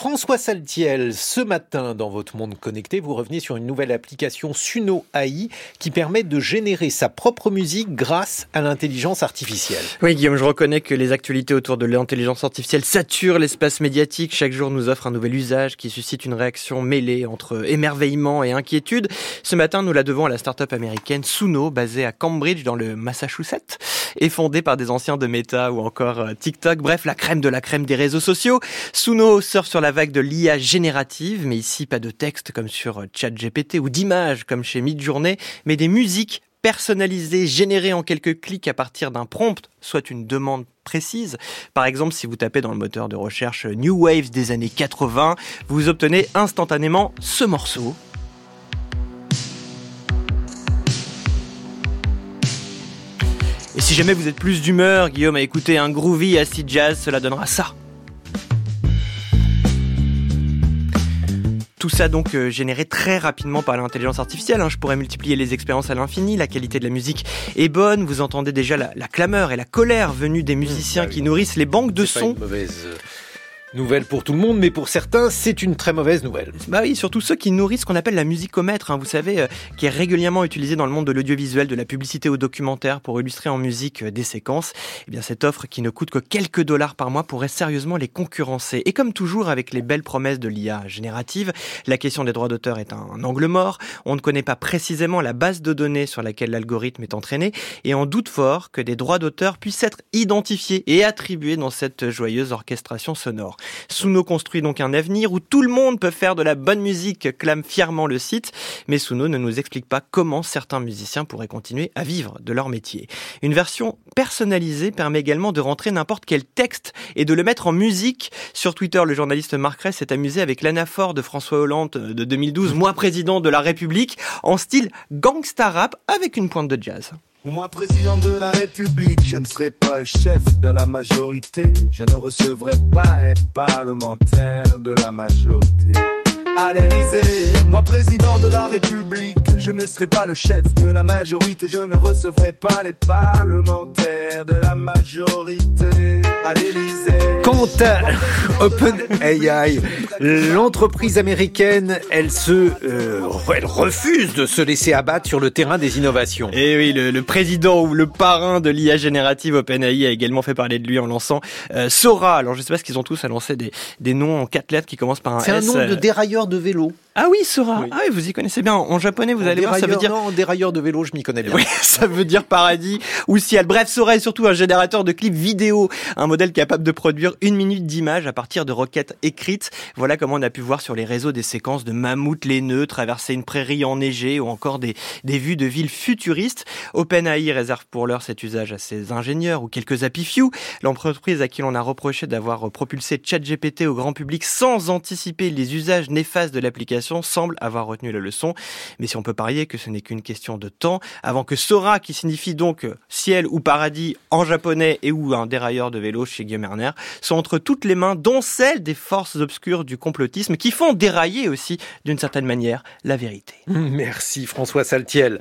François Saltiel, ce matin dans votre monde connecté, vous revenez sur une nouvelle application Suno AI qui permet de générer sa propre musique grâce à l'intelligence artificielle. Oui Guillaume, je reconnais que les actualités autour de l'intelligence artificielle saturent l'espace médiatique. Chaque jour nous offre un nouvel usage qui suscite une réaction mêlée entre émerveillement et inquiétude. Ce matin, nous la devons à la start-up américaine Suno, basée à Cambridge dans le Massachusetts et fondée par des anciens de Meta ou encore euh, TikTok. Bref, la crème de la crème des réseaux sociaux. Suno surfe sur la vague de l'IA générative, mais ici pas de texte comme sur ChatGPT ou d'images comme chez Midjourney, mais des musiques personnalisées, générées en quelques clics à partir d'un prompt, soit une demande précise. Par exemple, si vous tapez dans le moteur de recherche New Waves des années 80, vous obtenez instantanément ce morceau. Et si jamais vous êtes plus d'humeur, Guillaume, à écouter un groovy acid jazz, cela donnera ça. Tout ça donc euh, généré très rapidement par l'intelligence artificielle. Hein. Je pourrais multiplier les expériences à l'infini. La qualité de la musique est bonne. Vous entendez déjà la, clameur et la colère venue des musiciens mmh, bah qui nourrissent les banques de sons. mauvaise euh, Nouvelle pour tout le monde, mais pour certains, c'est une très mauvaise nouvelle. Bah oui, surtout ceux qui nourrissent ce qu'on appelle la musicomètre, hein, vous savez, euh, qui est régulièrement utilisée dans le monde de l'audiovisuel, de la publicité au documentaire pour illustrer en musique euh, des séquences. Eh bien, cette offre qui ne coûte que quelques dollars par mois pourrait sérieusement les concurrencer. Et comme toujours avec les belles promesses de l'IA générative, la question des droits d'auteur est un, angle mort. On ne connaît pas précisément la base de données sur laquelle l'algorithme est entraîné et on doute fort que des droits d'auteur puissent être identifiés et attribués dans cette joyeuse orchestration sonore. Suno construit donc un avenir où tout le monde peut faire de la bonne musique, clame fièrement le site, mais Suno ne nous explique pas comment certains musiciens pourraient continuer à vivre de leur métier. Une version personnalisée permet également de rentrer n'importe quel texte et de le mettre en musique. Sur Twitter, le journaliste Marc Ress s'est amusé avec l'anaphore de François Hollande de 2012, moi président de la République, en style gangsta rap avec une pointe de jazz. Moi, président de la République, je ne serai pas chef de la majorité. Je ne recevrai pas être parlementaire de la majorité. À l'Élysée, moi, président de la République, je ne serai pas le chef de la majorité. Je ne recevrai pas les parlementaires de la majorité. À l'Élysée. Quant à OpenAI, l'entreprise américaine, elle se, euh, elle refuse de se laisser abattre sur le terrain des innovations. Et oui, le, président ou le parrain de l'IA générative OpenAI a également fait parler de lui en lançant euh, Sora. Alors je sais pas ce qu'ils ont tous annoncé des, des noms en quatre lettres qui commencent par un S. C'est un nom de dérailleur de vélo. Ah oui, Sora. Ah oui, vous y connaissez bien. En japonais, vous allez voir, ça veut dire. Non, dérailleur de vélo, je m'y connais bien. Oui, ça veut dire paradis ou ciel. Bref, Sora est surtout un générateur de clips vidéo, un modèle capable de produire une minute d'image à partir de requêtes écrites. Voilà comment on a pu voir sur les réseaux des séquences de mammouths laineux traverser une prairie enneigée ou encore des, des vues de villes futuristes. OpenAI réserve pour l'heure cet usage à ses ingénieurs ou quelques few. L'entreprise à qui l'on a reproché d'avoir propulsé ChatGPT au grand public sans anticiper les usages néfastes de l'application semble avoir retenu la leçon. Mais si on peut parier que ce n'est qu'une question de temps, avant que Sora, qui signifie donc ciel ou paradis en japonais et ou un dérailleur de vélo chez Guillaume Erner, soit entre toutes les mains, dont celles des forces obscures du complotisme qui font dérailler aussi, d'une certaine manière, la vérité. Merci François Saltiel.